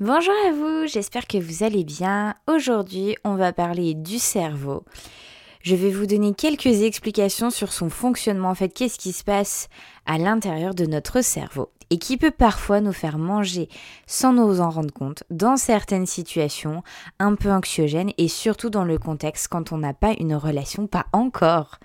Bonjour à vous, j'espère que vous allez bien. Aujourd'hui, on va parler du cerveau. Je vais vous donner quelques explications sur son fonctionnement, en fait, qu'est-ce qui se passe à l'intérieur de notre cerveau et qui peut parfois nous faire manger sans nous en rendre compte dans certaines situations un peu anxiogènes et surtout dans le contexte quand on n'a pas une relation, pas encore,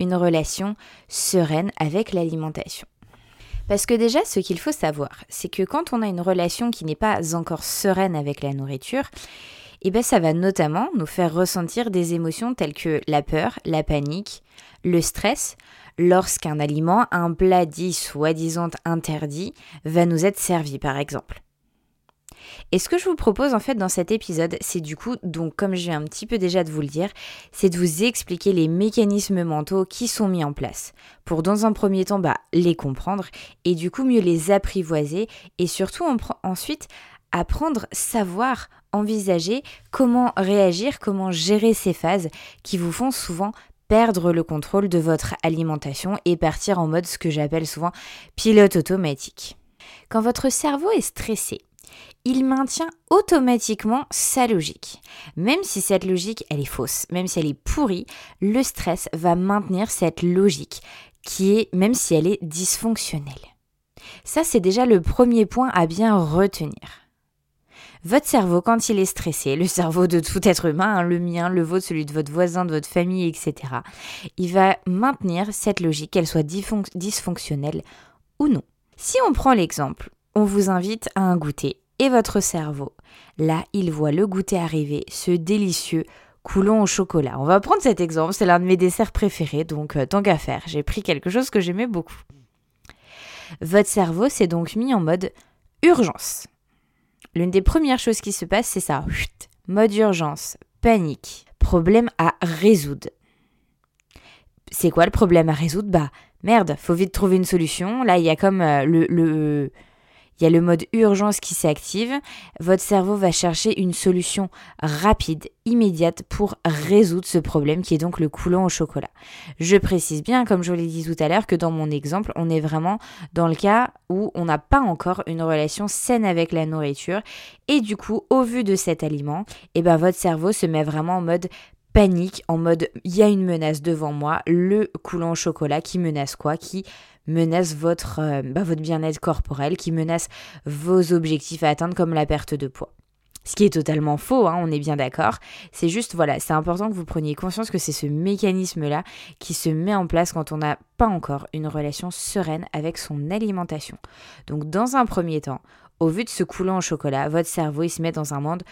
une relation sereine avec l'alimentation. Parce que déjà, ce qu'il faut savoir, c'est que quand on a une relation qui n'est pas encore sereine avec la nourriture, eh ben ça va notamment nous faire ressentir des émotions telles que la peur, la panique, le stress, lorsqu'un aliment, un plat dit soi-disant interdit, va nous être servi par exemple. Et ce que je vous propose en fait dans cet épisode, c'est du coup, donc comme viens un petit peu déjà de vous le dire, c'est de vous expliquer les mécanismes mentaux qui sont mis en place pour dans un premier temps bah, les comprendre et du coup mieux les apprivoiser et surtout ensuite apprendre, savoir, envisager comment réagir, comment gérer ces phases qui vous font souvent perdre le contrôle de votre alimentation et partir en mode ce que j'appelle souvent pilote automatique. Quand votre cerveau est stressé, il maintient automatiquement sa logique. Même si cette logique, elle est fausse, même si elle est pourrie, le stress va maintenir cette logique qui est, même si elle est dysfonctionnelle. Ça, c'est déjà le premier point à bien retenir. Votre cerveau, quand il est stressé, le cerveau de tout être humain, hein, le mien, le vôtre, celui de votre voisin, de votre famille, etc., il va maintenir cette logique, qu'elle soit dysfonctionnelle ou non. Si on prend l'exemple, on vous invite à un goûter et votre cerveau. Là, il voit le goûter arriver, ce délicieux coulon au chocolat. On va prendre cet exemple, c'est l'un de mes desserts préférés, donc euh, tant qu'à faire, j'ai pris quelque chose que j'aimais beaucoup. Votre cerveau s'est donc mis en mode urgence. L'une des premières choses qui se passe, c'est ça. Mode urgence, panique, problème à résoudre. C'est quoi le problème à résoudre? Bah merde, faut vite trouver une solution. Là, il y a comme euh, le, le il y a le mode urgence qui s'active. Votre cerveau va chercher une solution rapide, immédiate pour résoudre ce problème qui est donc le coulant au chocolat. Je précise bien, comme je vous l'ai dit tout à l'heure, que dans mon exemple, on est vraiment dans le cas où on n'a pas encore une relation saine avec la nourriture et du coup, au vu de cet aliment, eh ben, votre cerveau se met vraiment en mode panique, en mode il y a une menace devant moi, le coulant au chocolat qui menace quoi? Qui menace votre, euh, bah, votre bien-être corporel, qui menace vos objectifs à atteindre comme la perte de poids. Ce qui est totalement faux, hein, on est bien d'accord. C'est juste, voilà, c'est important que vous preniez conscience que c'est ce mécanisme-là qui se met en place quand on n'a pas encore une relation sereine avec son alimentation. Donc, dans un premier temps, au vu de ce coulant au chocolat, votre cerveau il se met dans un mode,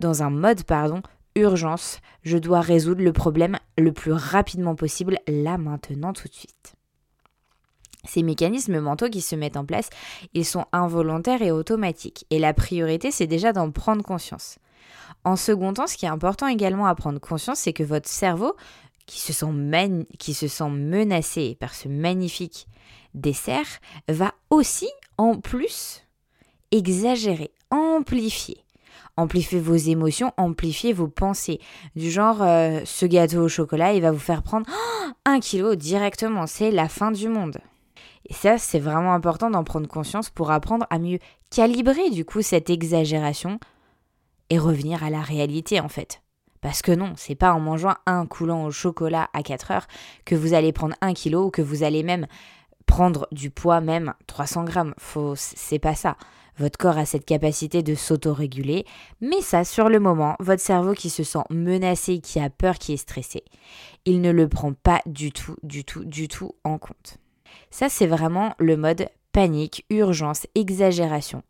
dans un mode pardon, urgence. Je dois résoudre le problème le plus rapidement possible, là maintenant, tout de suite. Ces mécanismes mentaux qui se mettent en place, ils sont involontaires et automatiques. Et la priorité, c'est déjà d'en prendre conscience. En second temps, ce qui est important également à prendre conscience, c'est que votre cerveau, qui se, sent qui se sent menacé par ce magnifique dessert, va aussi, en plus, exagérer, amplifier. Amplifier vos émotions, amplifier vos pensées. Du genre, euh, ce gâteau au chocolat, il va vous faire prendre un kilo directement. C'est la fin du monde. Et ça, c'est vraiment important d'en prendre conscience pour apprendre à mieux calibrer du coup cette exagération et revenir à la réalité en fait. Parce que non, c'est pas en mangeant un coulant au chocolat à 4 heures que vous allez prendre un kilo ou que vous allez même prendre du poids, même 300 grammes. Faut, c'est pas ça. Votre corps a cette capacité de s'autoréguler, mais ça, sur le moment, votre cerveau qui se sent menacé, qui a peur, qui est stressé, il ne le prend pas du tout, du tout, du tout en compte. Ça, c'est vraiment le mode panique, urgence, exagération.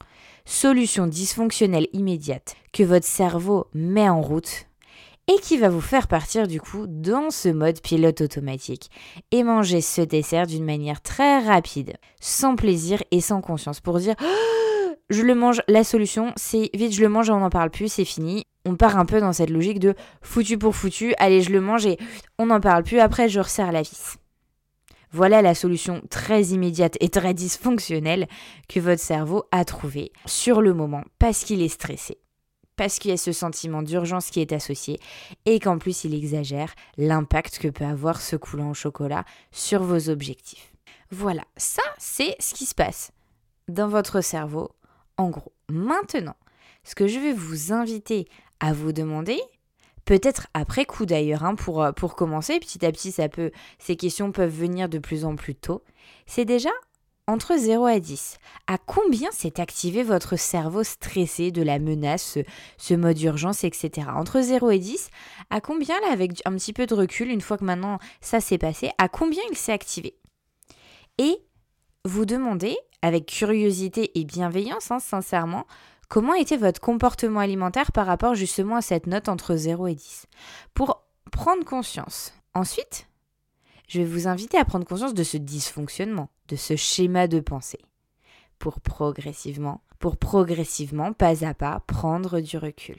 Solution dysfonctionnelle immédiate que votre cerveau met en route et qui va vous faire partir du coup dans ce mode pilote automatique et manger ce dessert d'une manière très rapide, sans plaisir et sans conscience pour dire je le mange, la solution, c'est vite, je le mange on n'en parle plus, c'est fini. On part un peu dans cette logique de foutu pour foutu, allez, je le mange et on n'en parle plus, après je resserre la vis. Voilà la solution très immédiate et très dysfonctionnelle que votre cerveau a trouvée sur le moment parce qu'il est stressé, parce qu'il y a ce sentiment d'urgence qui est associé et qu'en plus il exagère l'impact que peut avoir ce coulant au chocolat sur vos objectifs. Voilà, ça c'est ce qui se passe dans votre cerveau en gros. Maintenant, ce que je vais vous inviter à vous demander, peut-être après coup d'ailleurs, hein, pour, euh, pour commencer, petit à petit, ces questions peuvent venir de plus en plus tôt, c'est déjà entre 0 et 10, à combien s'est activé votre cerveau stressé de la menace, ce, mode urgence, etc. Entre 0 et 10, à combien, là, avec un petit peu de recul, une fois que maintenant ça s'est passé, à combien il s'est activé? Et vous demandez, avec curiosité et bienveillance, hein, sincèrement, comment était votre comportement alimentaire par rapport justement à cette note entre 0 et 10 Pour prendre conscience. Ensuite, je vais vous inviter à prendre conscience de ce dysfonctionnement, de ce schéma de pensée, pour progressivement, pour progressivement, pas à pas, prendre du recul.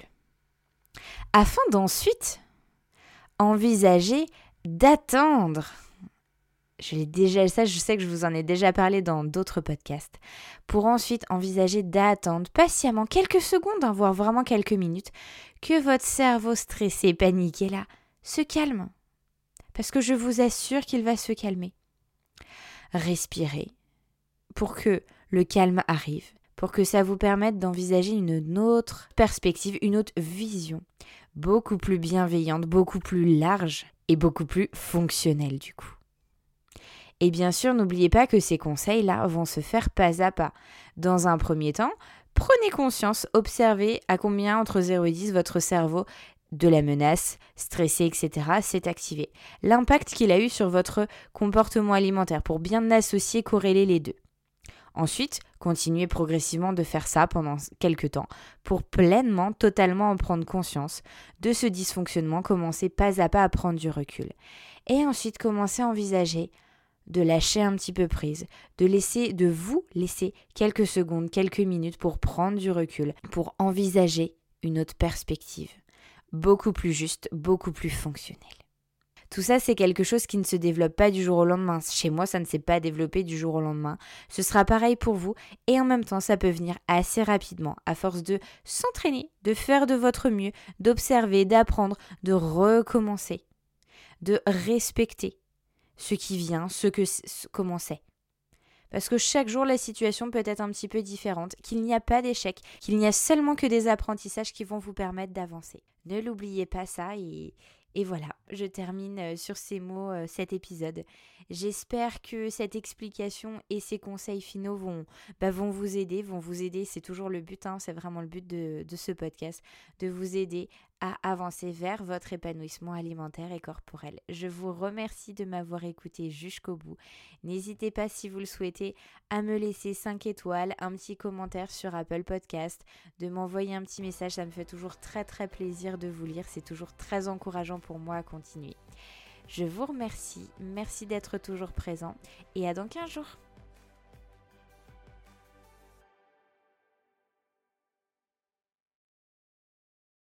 Afin d'ensuite envisager d'attendre je l'ai déjà, ça je sais que je vous en ai déjà parlé dans d'autres podcasts, pour ensuite envisager d'attendre patiemment quelques secondes, hein, voire vraiment quelques minutes, que votre cerveau stressé, paniqué là, se calme. Parce que je vous assure qu'il va se calmer. Respirez pour que le calme arrive, pour que ça vous permette d'envisager une autre perspective, une autre vision, beaucoup plus bienveillante, beaucoup plus large et beaucoup plus fonctionnelle du coup. Et bien sûr, n'oubliez pas que ces conseils-là vont se faire pas à pas. Dans un premier temps, prenez conscience, observez à combien entre 0 et 10 votre cerveau de la menace, stressé, etc., s'est activé. L'impact qu'il a eu sur votre comportement alimentaire pour bien associer, corréler les deux. Ensuite, continuez progressivement de faire ça pendant quelques temps pour pleinement, totalement en prendre conscience de ce dysfonctionnement, commencez pas à pas à prendre du recul. Et ensuite, commencez à envisager de lâcher un petit peu prise, de laisser, de vous laisser quelques secondes, quelques minutes pour prendre du recul, pour envisager une autre perspective, beaucoup plus juste, beaucoup plus fonctionnelle. Tout ça, c'est quelque chose qui ne se développe pas du jour au lendemain. Chez moi, ça ne s'est pas développé du jour au lendemain. Ce sera pareil pour vous et en même temps, ça peut venir assez rapidement à force de s'entraîner, de faire de votre mieux, d'observer, d'apprendre, de recommencer, de respecter ce qui vient, ce que comment. Parce que chaque jour, la situation peut être un petit peu différente, qu'il n'y a pas d'échec, qu'il n'y a seulement que des apprentissages qui vont vous permettre d'avancer. Ne l'oubliez pas ça et, voilà, je termine euh, sur ces mots euh, cet épisode. J'espère que cette explication et ces conseils finaux vont, bah, vous aider, vont vous aider, c'est toujours le but, hein, c'est vraiment le but de ce podcast, de vous aider à avancer vers votre épanouissement alimentaire et corporel. Je vous remercie de m'avoir écouté jusqu'au bout. N'hésitez pas si vous le souhaitez à me laisser 5 étoiles, un petit commentaire sur Apple Podcast, de m'envoyer un petit message, ça me fait toujours très très plaisir de vous lire, c'est toujours très encourageant pour moi à continuer. Je vous remercie, merci d'être toujours présent et à dans 15 jours.